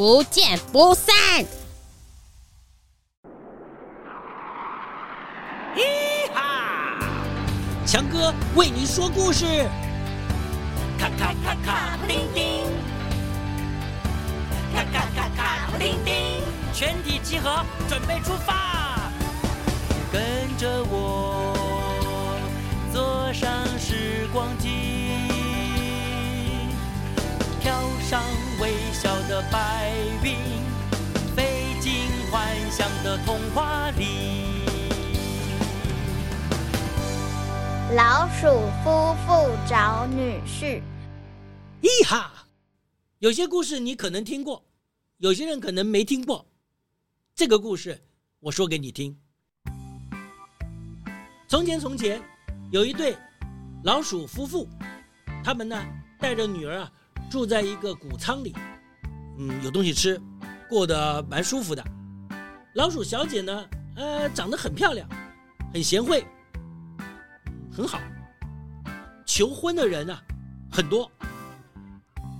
不见不散！嘻哈，强哥为你说故事。咔咔咔咔，布丁丁，咔咔咔咔，布丁丁，全体集合，准备出发。跟着我，白云，飞进幻想的童话里。老鼠夫妇找女婿。咿哈！有些故事你可能听过，有些人可能没听过。这个故事我说给你听。从前从前，有一对老鼠夫妇，他们呢带着女儿啊。住在一个谷仓里，嗯，有东西吃，过得蛮舒服的。老鼠小姐呢，呃，长得很漂亮，很贤惠，很好。求婚的人啊，很多。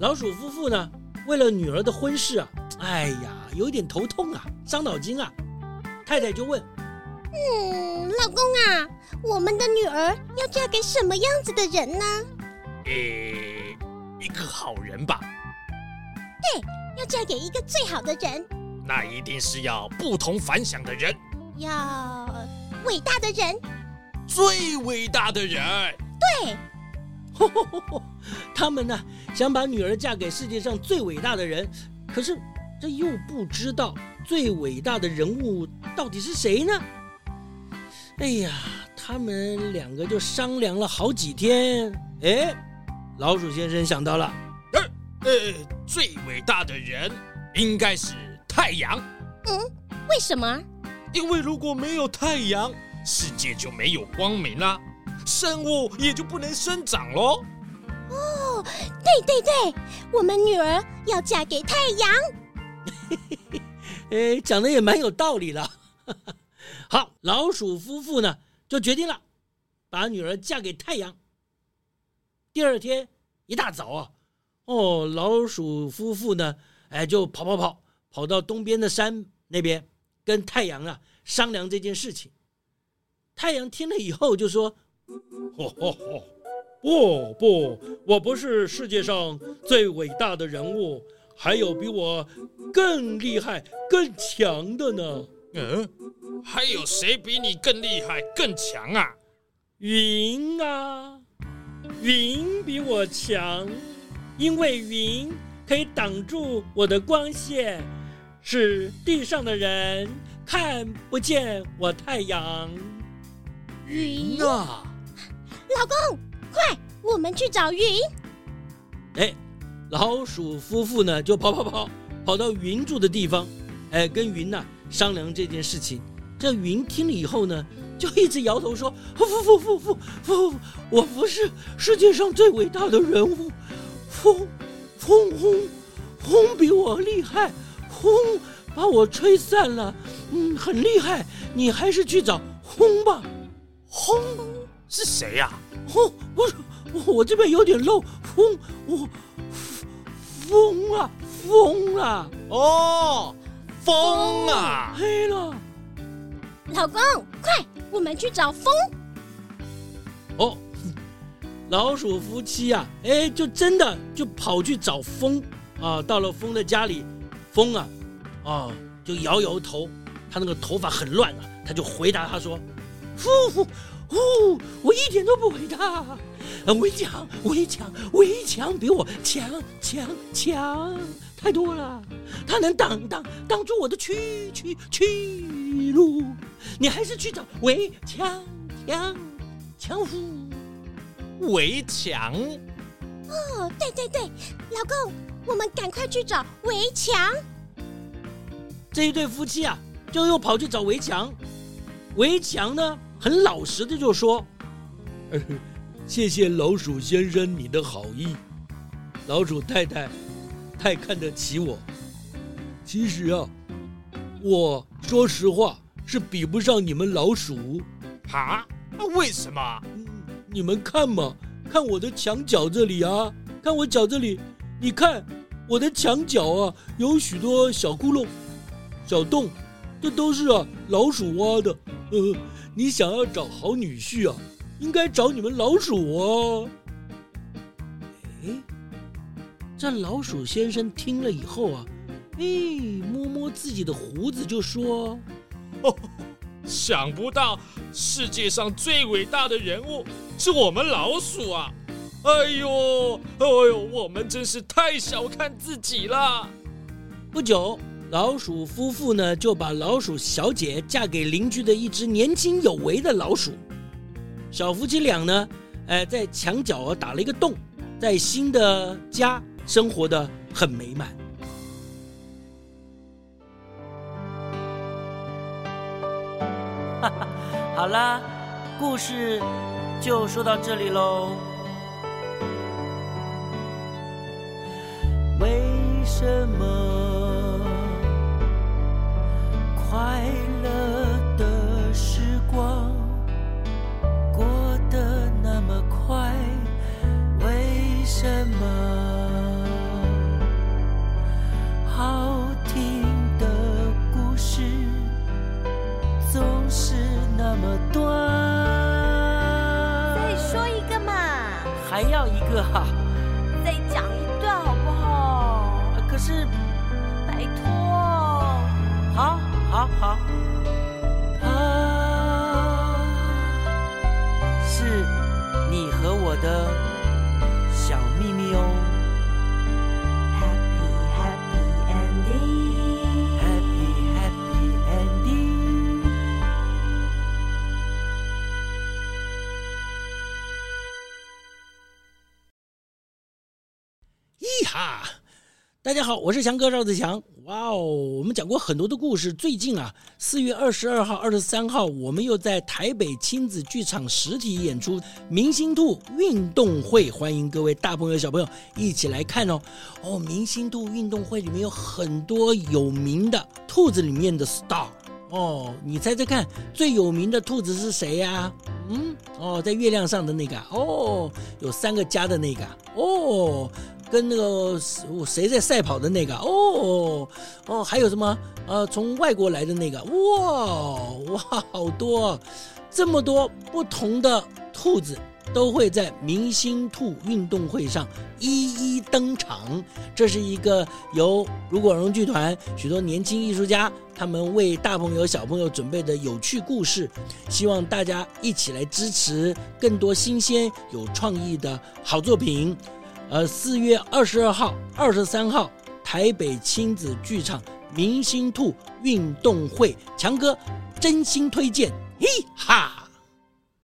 老鼠夫妇呢，为了女儿的婚事啊，哎呀，有点头痛啊，伤脑筋啊。太太就问：“嗯，老公啊，我们的女儿要嫁给什么样子的人呢？”诶。一个好人吧？对，要嫁给一个最好的人。那一定是要不同凡响的人，要伟大的人，最伟大的人。对，他们呢，想把女儿嫁给世界上最伟大的人，可是这又不知道最伟大的人物到底是谁呢？哎呀，他们两个就商量了好几天，哎。老鼠先生想到了，呃，呃，最伟大的人应该是太阳。嗯，为什么？因为如果没有太阳，世界就没有光明了，生物也就不能生长喽。哦，对对对，我们女儿要嫁给太阳。哎，讲的也蛮有道理了。好，老鼠夫妇呢就决定了，把女儿嫁给太阳。第二天一大早啊，哦，老鼠夫妇呢，哎，就跑跑跑，跑到东边的山那边，跟太阳啊商量这件事情。太阳听了以后就说：“哦哦哦，不不，我不是世界上最伟大的人物，还有比我更厉害、更强的呢。嗯，还有谁比你更厉害、更强啊？云啊！”云比我强，因为云可以挡住我的光线，使地上的人看不见我太阳。云啊，老公，快我们去找云。哎，老鼠夫妇呢就跑跑跑跑到云住的地方，哎，跟云呐商量这件事情。这云听了以后呢，就一直摇头说：“夫夫夫夫夫，我不是世界上最伟大的人物，风风风风比我厉害，风把我吹散了，嗯，很厉害。你还是去找风吧。”风是谁呀？风不是我，我这边有点漏。风我风啊风啊哦，风啊，黑了。老公，快，我们去找风。哦，老鼠夫妻啊，哎，就真的就跑去找风啊。到了风的家里，风啊，啊，就摇摇头，他那个头发很乱啊。他就回答他说：“夫妇，呼，我一点都不伟大，围墙，围墙，围墙比我强强强太多了，它能挡挡挡住我的去去去路。”你还是去找围墙墙墙夫，围墙。哦，对对对，老公，我们赶快去找围墙。这一对夫妻啊，就又跑去找围墙。围墙呢，很老实的就说：“ 谢谢老鼠先生你的好意，老鼠太太太看得起我。其实啊，我说实话。”是比不上你们老鼠，啊？为什么？你们看嘛，看我的墙角这里啊，看我脚这里，你看我的墙角啊，有许多小窟窿、小洞，这都是啊老鼠挖的。呃，你想要找好女婿啊，应该找你们老鼠啊。哎，这老鼠先生听了以后啊，哎，摸摸自己的胡子就说。哦，想不到世界上最伟大的人物是我们老鼠啊！哎呦，哎呦，我们真是太小看自己了。不久，老鼠夫妇呢就把老鼠小姐嫁给邻居的一只年轻有为的老鼠。小夫妻俩呢，哎，在墙角啊打了一个洞，在新的家生活的很美满。好啦，故事就说到这里喽。为什么要一个哈，再讲一段好不好？可是，拜托，好，好，好，他是你和我的小秘密哦。哈，大家好，我是强哥赵子强。哇哦，我们讲过很多的故事。最近啊，四月二十二号、二十三号，我们又在台北亲子剧场实体演出《明星兔运动会》，欢迎各位大朋友小朋友一起来看哦。哦，《明星兔运动会》里面有很多有名的兔子里面的 star 哦，你猜猜看，最有名的兔子是谁呀？嗯，哦，在月亮上的那个哦，有三个家的那个哦。跟那个谁在赛跑的那个哦哦，还有什么？呃，从外国来的那个哇哇，好多，这么多不同的兔子都会在明星兔运动会上一一登场。这是一个由如果荣剧团许多年轻艺术家他们为大朋友小朋友准备的有趣故事，希望大家一起来支持更多新鲜有创意的好作品。呃，四月二十二号、二十三号，台北亲子剧场明星兔运动会，强哥真心推荐，嘿哈。